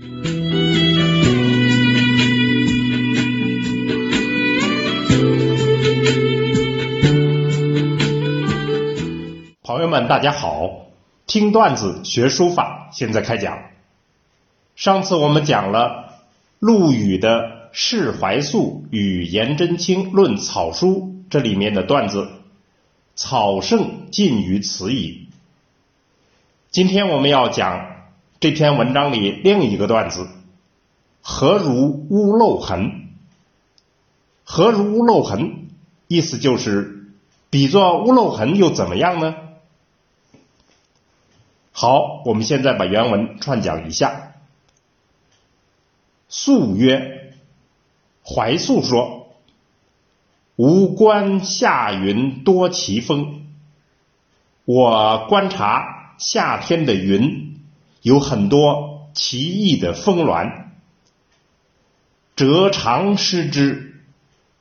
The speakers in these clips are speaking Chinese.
朋友们，大家好！听段子学书法，现在开讲。上次我们讲了陆羽的《释怀素与颜真卿论草书》这里面的段子，草圣尽于此矣。今天我们要讲这篇文章里另一个段子，何如屋漏痕？何如屋漏痕？意思就是比作屋漏痕又怎么样呢？好，我们现在把原文串讲一下。素曰：“怀素说，吾观夏云多奇峰。我观察夏天的云有很多奇异的峰峦，折长失之，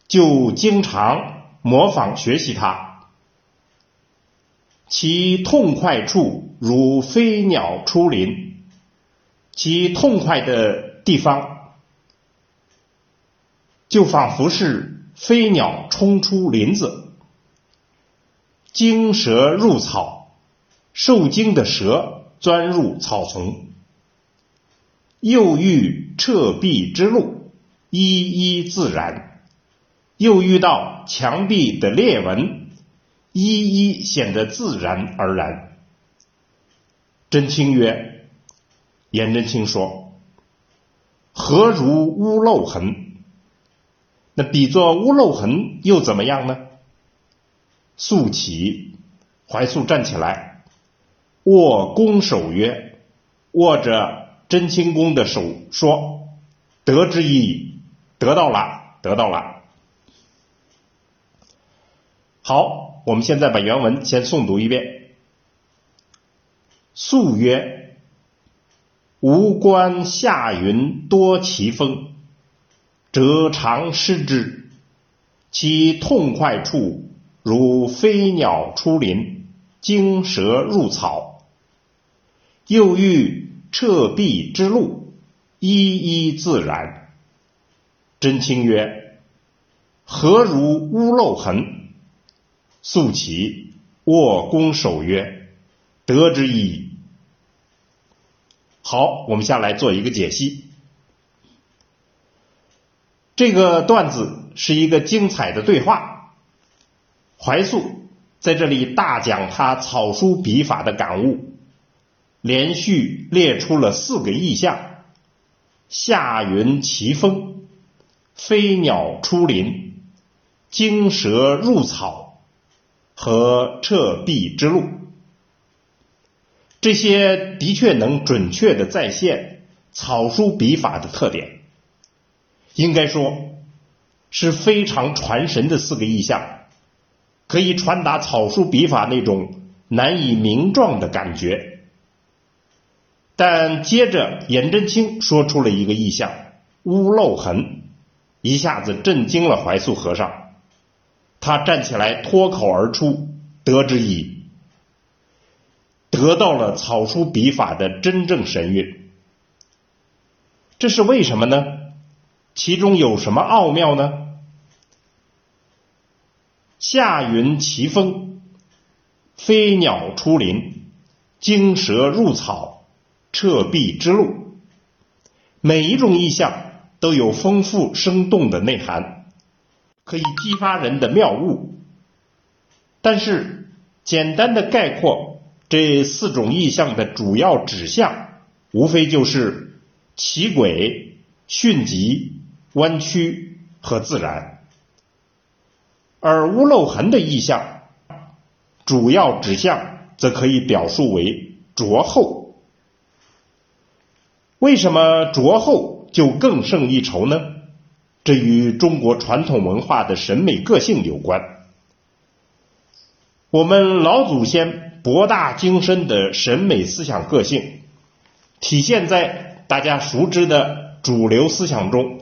就经常模仿学习它。”其痛快处如飞鸟出林，其痛快的地方就仿佛是飞鸟冲出林子，惊蛇入草，受惊的蛇钻入草丛，又遇撤壁之路，一一自然，又遇到墙壁的裂纹。一一显得自然而然。真卿曰：“颜真卿说，何如屋漏痕？那比作屋漏痕又怎么样呢？”素起，怀素站起来，握弓手曰：“握着真卿公的手说，得之意，得到了，得到了。”好。我们现在把原文先诵读一遍。素曰：“吾观夏云多奇峰，折长失之，其痛快处如飞鸟出林，惊蛇入草。又遇彻壁之路，一一自然。”真卿曰：“何如屋漏痕？”素其握弓手曰：“得之矣。”好，我们下来做一个解析。这个段子是一个精彩的对话。怀素在这里大讲他草书笔法的感悟，连续列出了四个意象：夏云奇峰、飞鸟出林、惊蛇入草。和撤壁之路，这些的确能准确的再现草书笔法的特点，应该说是非常传神的四个意象，可以传达草书笔法那种难以名状的感觉。但接着颜真卿说出了一个意象——屋漏痕，一下子震惊了怀素和尚。他站起来，脱口而出：“得之矣。”得到了草书笔法的真正神韵。这是为什么呢？其中有什么奥妙呢？夏云奇峰，飞鸟出林，惊蛇入草，撤壁之路。每一种意象都有丰富生动的内涵。可以激发人的妙悟，但是简单的概括这四种意象的主要指向，无非就是奇诡、迅疾、弯曲和自然。而屋漏痕的意象，主要指向则可以表述为拙厚。为什么拙厚就更胜一筹呢？这与中国传统文化的审美个性有关。我们老祖先博大精深的审美思想个性，体现在大家熟知的主流思想中。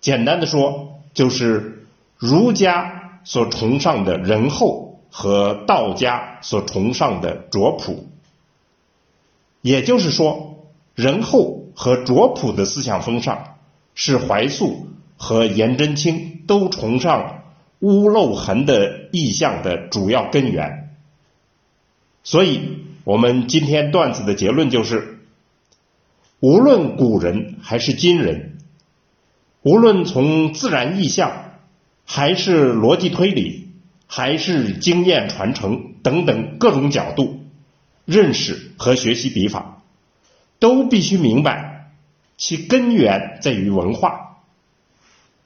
简单的说，就是儒家所崇尚的仁厚和道家所崇尚的拙朴。也就是说，仁厚和卓朴的思想风尚，是怀素和颜真卿都崇尚屋漏痕的意象的主要根源。所以，我们今天段子的结论就是：无论古人还是今人，无论从自然意象，还是逻辑推理，还是经验传承等等各种角度认识和学习笔法。都必须明白，其根源在于文化。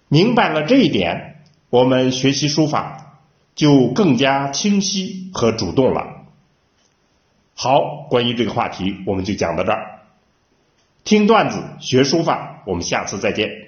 明白了这一点，我们学习书法就更加清晰和主动了。好，关于这个话题，我们就讲到这儿。听段子学书法，我们下次再见。